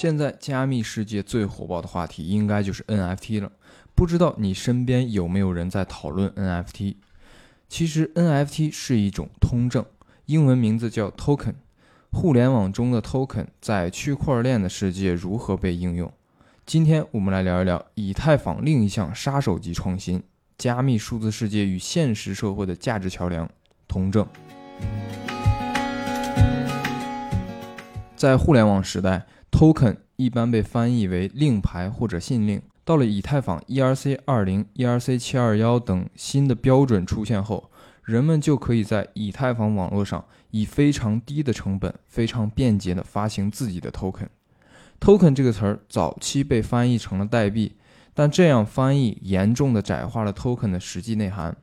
现在加密世界最火爆的话题应该就是 NFT 了。不知道你身边有没有人在讨论 NFT？其实 NFT 是一种通证，英文名字叫 token。互联网中的 token 在区块链的世界如何被应用？今天我们来聊一聊以太坊另一项杀手级创新——加密数字世界与现实社会的价值桥梁——通证。在互联网时代，Token 一般被翻译为令牌或者信令。到了以太坊 ERC 二零、ERC 七二幺等新的标准出现后，人们就可以在以太坊网络上以非常低的成本、非常便捷地发行自己的 Token。Token 这个词儿早期被翻译成了代币，但这样翻译严重地窄化了 Token 的实际内涵。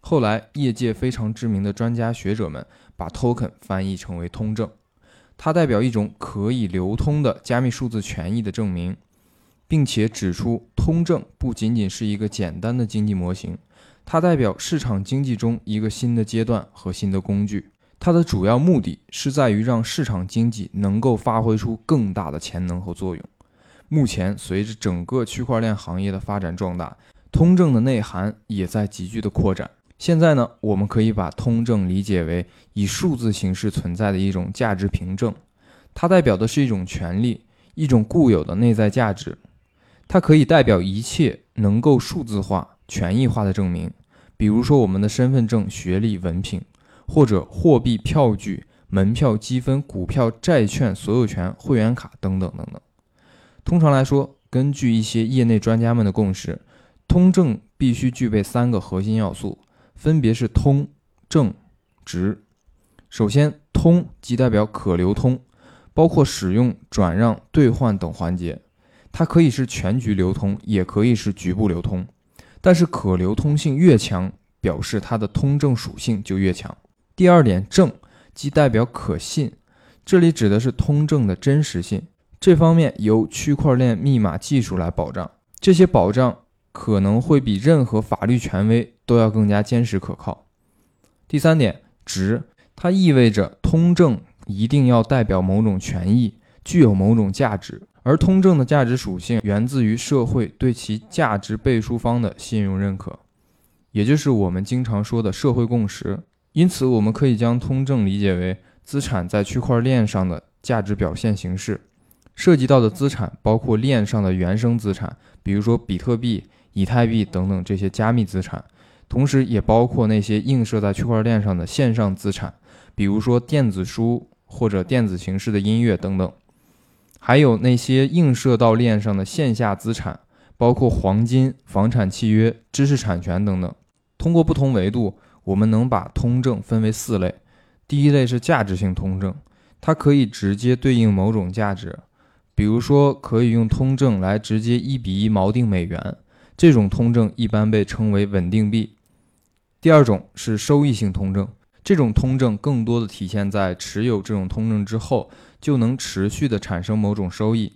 后来，业界非常知名的专家学者们把 Token 翻译成为通证。它代表一种可以流通的加密数字权益的证明，并且指出，通证不仅仅是一个简单的经济模型，它代表市场经济中一个新的阶段和新的工具。它的主要目的是在于让市场经济能够发挥出更大的潜能和作用。目前，随着整个区块链行业的发展壮大，通证的内涵也在急剧的扩展。现在呢，我们可以把通证理解为以数字形式存在的一种价值凭证，它代表的是一种权利，一种固有的内在价值。它可以代表一切能够数字化、权益化的证明，比如说我们的身份证、学历、文凭，或者货币、票据、门票、积分、股票、债券、所有权、会员卡等等等等。通常来说，根据一些业内专家们的共识，通证必须具备三个核心要素。分别是通、正、直。首先，通即代表可流通，包括使用、转让、兑换等环节。它可以是全局流通，也可以是局部流通。但是可流通性越强，表示它的通证属性就越强。第二点，正即代表可信，这里指的是通证的真实性。这方面由区块链密码技术来保障。这些保障。可能会比任何法律权威都要更加坚实可靠。第三点，值，它意味着通证一定要代表某种权益，具有某种价值，而通证的价值属性源自于社会对其价值背书方的信用认可，也就是我们经常说的社会共识。因此，我们可以将通证理解为资产在区块链上的价值表现形式。涉及到的资产包括链上的原生资产，比如说比特币。以太币等等这些加密资产，同时也包括那些映射在区块链上的线上资产，比如说电子书或者电子形式的音乐等等，还有那些映射到链上的线下资产，包括黄金、房产契约、知识产权等等。通过不同维度，我们能把通证分为四类。第一类是价值性通证，它可以直接对应某种价值，比如说可以用通证来直接一比一锚定美元。这种通证一般被称为稳定币。第二种是收益性通证，这种通证更多的体现在持有这种通证之后就能持续的产生某种收益，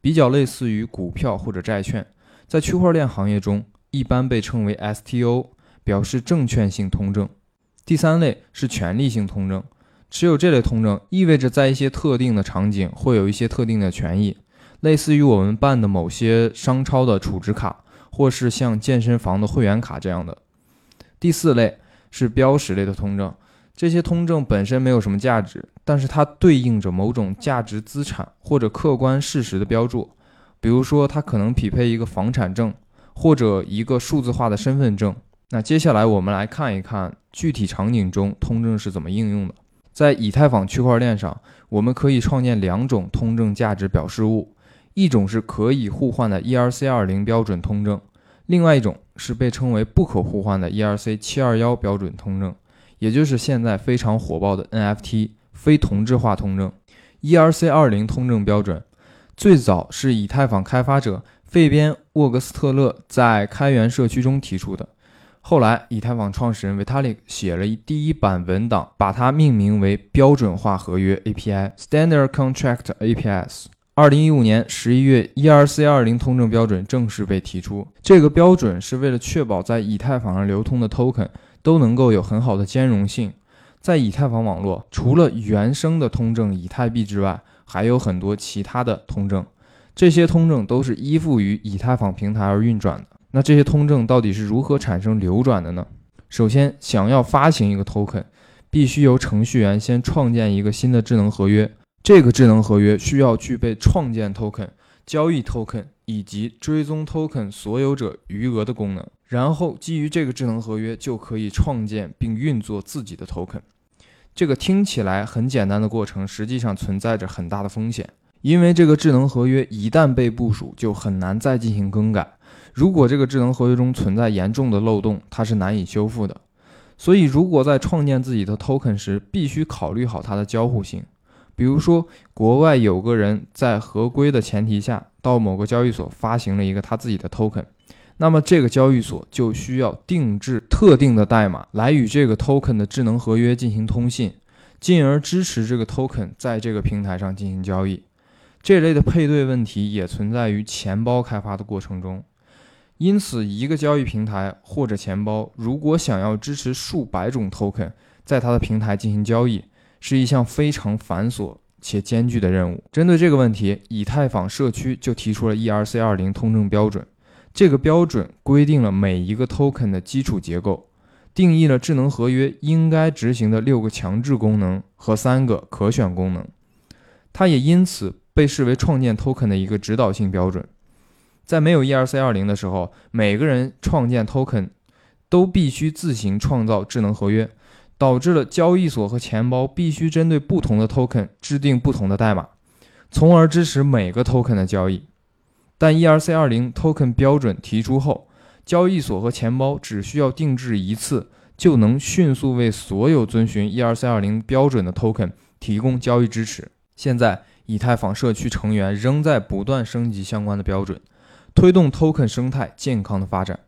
比较类似于股票或者债券。在区块链行业中，一般被称为 STO，表示证券性通证。第三类是权利性通证，持有这类通证意味着在一些特定的场景会有一些特定的权益，类似于我们办的某些商超的储值卡。或是像健身房的会员卡这样的。第四类是标识类的通证，这些通证本身没有什么价值，但是它对应着某种价值资产或者客观事实的标注，比如说它可能匹配一个房产证或者一个数字化的身份证。那接下来我们来看一看具体场景中通证是怎么应用的。在以太坊区块链上，我们可以创建两种通证价值表示物。一种是可以互换的 ERC20 标准通证，另外一种是被称为不可互换的 ERC721 标准通证，也就是现在非常火爆的 NFT 非同质化通证。ERC20 通证标准最早是以太坊开发者费边沃格斯特勒在开源社区中提出的，后来以太坊创始人 Vitalik 写了一第一版文档，把它命名为标准化合约 API Standard Contract APIs。二零一五年十一月，ERC 二零通证标准正式被提出。这个标准是为了确保在以太坊上流通的 token 都能够有很好的兼容性。在以太坊网络，除了原生的通证以太币之外，还有很多其他的通证。这些通证都是依附于以太坊平台而运转的。那这些通证到底是如何产生流转的呢？首先，想要发行一个 token，必须由程序员先创建一个新的智能合约。这个智能合约需要具备创建 token、交易 token 以及追踪 token 所有者余额的功能。然后，基于这个智能合约，就可以创建并运作自己的 token。这个听起来很简单的过程，实际上存在着很大的风险。因为这个智能合约一旦被部署，就很难再进行更改。如果这个智能合约中存在严重的漏洞，它是难以修复的。所以，如果在创建自己的 token 时，必须考虑好它的交互性。比如说，国外有个人在合规的前提下，到某个交易所发行了一个他自己的 token，那么这个交易所就需要定制特定的代码来与这个 token 的智能合约进行通信，进而支持这个 token 在这个平台上进行交易。这类的配对问题也存在于钱包开发的过程中，因此，一个交易平台或者钱包如果想要支持数百种 token 在它的平台进行交易，是一项非常繁琐且艰巨的任务。针对这个问题，以太坊社区就提出了 ERC20 通证标准。这个标准规定了每一个 token 的基础结构，定义了智能合约应该执行的六个强制功能和三个可选功能。它也因此。被视为创建 token 的一个指导性标准。在没有 ERC20 的时候，每个人创建 token 都必须自行创造智能合约，导致了交易所和钱包必须针对不同的 token 制定不同的代码，从而支持每个 token 的交易。但 ERC20 token 标准提出后，交易所和钱包只需要定制一次，就能迅速为所有遵循 ERC20 标准的 token 提供交易支持。现在。以太坊社区成员仍在不断升级相关的标准，推动 token 生态健康的发展。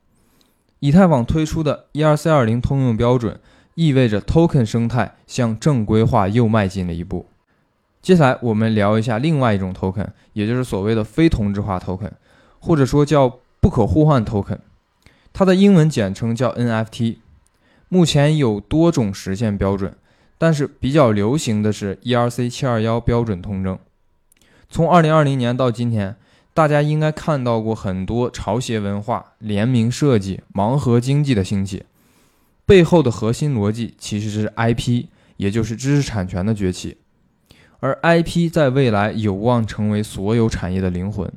以太坊推出的 ERC20 通用标准，意味着 token 生态向正规化又迈进了一步。接下来，我们聊一下另外一种 token，也就是所谓的非同质化 token，或者说叫不可互换 token，它的英文简称叫 NFT。目前有多种实现标准，但是比较流行的是 ERC721 标准通证。从二零二零年到今天，大家应该看到过很多潮鞋文化、联名设计、盲盒经济的兴起，背后的核心逻辑其实是 IP，也就是知识产权的崛起。而 IP 在未来有望成为所有产业的灵魂。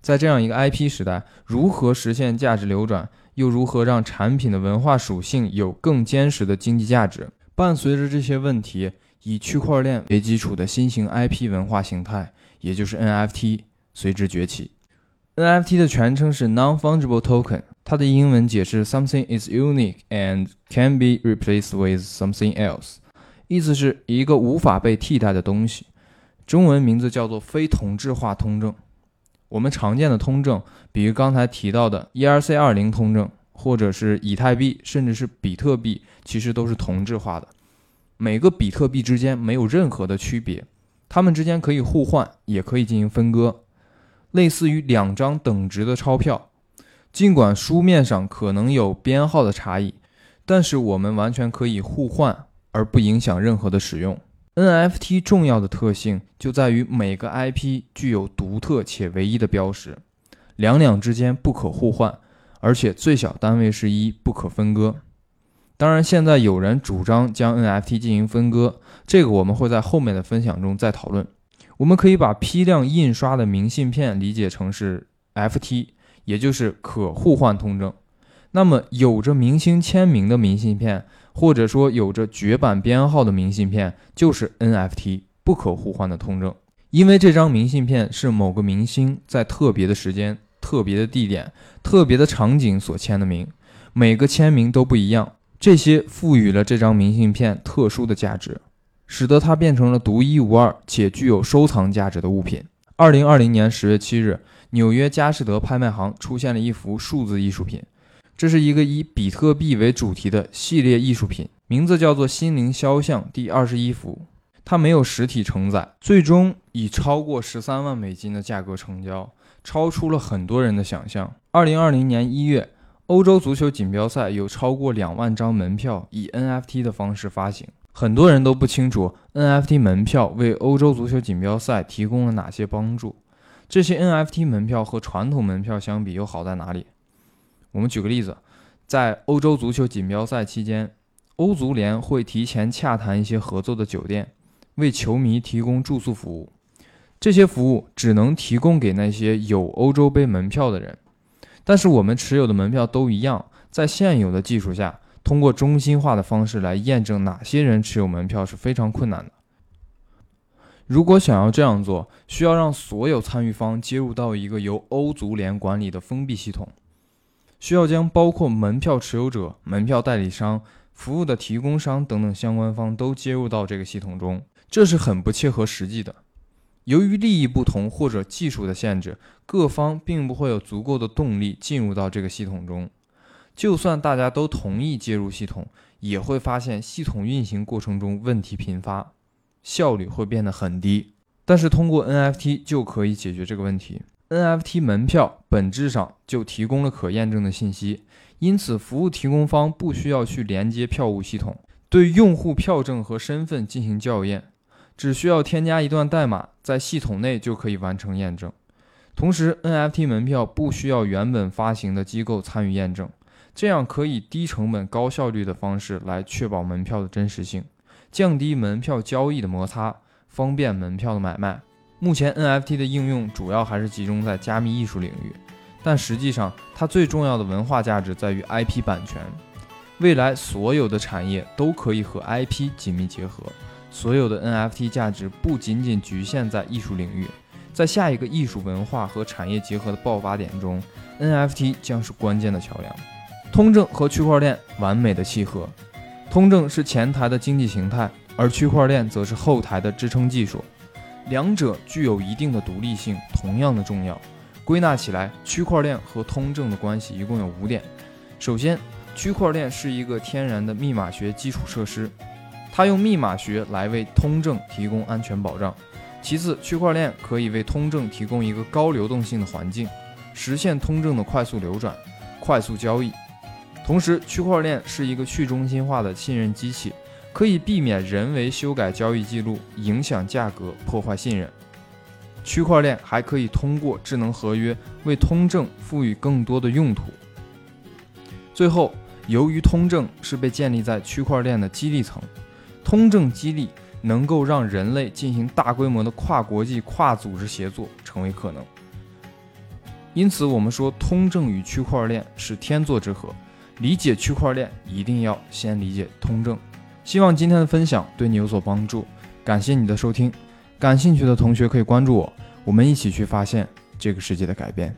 在这样一个 IP 时代，如何实现价值流转，又如何让产品的文化属性有更坚实的经济价值？伴随着这些问题，以区块链为基础的新型 IP 文化形态。也就是 NFT 随之崛起。NFT 的全称是 Non-Fungible Token，它的英文解释 Something is unique and can be replaced with something else，意思是一个无法被替代的东西。中文名字叫做非同质化通证。我们常见的通证，比如刚才提到的 ERC20 通证，或者是以太币，甚至是比特币，其实都是同质化的。每个比特币之间没有任何的区别。它们之间可以互换，也可以进行分割，类似于两张等值的钞票。尽管书面上可能有编号的差异，但是我们完全可以互换，而不影响任何的使用。NFT 重要的特性就在于每个 IP 具有独特且唯一的标识，两两之间不可互换，而且最小单位是一，不可分割。当然，现在有人主张将 NFT 进行分割，这个我们会在后面的分享中再讨论。我们可以把批量印刷的明信片理解成是 FT，也就是可互换通证。那么，有着明星签名的明信片，或者说有着绝版编号的明信片，就是 NFT 不可互换的通证。因为这张明信片是某个明星在特别的时间、特别的地点、特别的场景所签的名，每个签名都不一样。这些赋予了这张明信片特殊的价值，使得它变成了独一无二且具有收藏价值的物品。二零二零年十月七日，纽约佳士得拍卖行出现了一幅数字艺术品，这是一个以比特币为主题的系列艺术品，名字叫做《心灵肖像》第二十一幅。它没有实体承载，最终以超过十三万美金的价格成交，超出了很多人的想象。二零二零年一月。欧洲足球锦标赛有超过两万张门票以 NFT 的方式发行，很多人都不清楚 NFT 门票为欧洲足球锦标赛提供了哪些帮助。这些 NFT 门票和传统门票相比又好在哪里？我们举个例子，在欧洲足球锦标赛期间，欧足联会提前洽谈一些合作的酒店，为球迷提供住宿服务。这些服务只能提供给那些有欧洲杯门票的人。但是我们持有的门票都一样，在现有的技术下，通过中心化的方式来验证哪些人持有门票是非常困难的。如果想要这样做，需要让所有参与方接入到一个由欧足联管理的封闭系统，需要将包括门票持有者、门票代理商、服务的提供商等等相关方都接入到这个系统中，这是很不切合实际的。由于利益不同或者技术的限制，各方并不会有足够的动力进入到这个系统中。就算大家都同意接入系统，也会发现系统运行过程中问题频发。效率会变得很低，但是通过 NFT 就可以解决这个问题。NFT 门票本质上就提供了可验证的信息，因此服务提供方不需要去连接票务系统，对用户票证和身份进行校验，只需要添加一段代码，在系统内就可以完成验证。同时，NFT 门票不需要原本发行的机构参与验证，这样可以低成本、高效率的方式来确保门票的真实性。降低门票交易的摩擦，方便门票的买卖。目前 NFT 的应用主要还是集中在加密艺术领域，但实际上它最重要的文化价值在于 IP 版权。未来所有的产业都可以和 IP 紧密结合，所有的 NFT 价值不仅仅局限在艺术领域，在下一个艺术文化和产业结合的爆发点中，NFT 将是关键的桥梁。通证和区块链完美的契合。通证是前台的经济形态，而区块链则是后台的支撑技术，两者具有一定的独立性，同样的重要。归纳起来，区块链和通证的关系一共有五点。首先，区块链是一个天然的密码学基础设施，它用密码学来为通证提供安全保障。其次，区块链可以为通证提供一个高流动性的环境，实现通证的快速流转、快速交易。同时，区块链是一个去中心化的信任机器，可以避免人为修改交易记录、影响价格、破坏信任。区块链还可以通过智能合约为通证赋予更多的用途。最后，由于通证是被建立在区块链的激励层，通证激励能够让人类进行大规模的跨国际、跨组织协作成为可能。因此，我们说通证与区块链是天作之合。理解区块链，一定要先理解通证。希望今天的分享对你有所帮助，感谢你的收听。感兴趣的同学可以关注我，我们一起去发现这个世界的改变。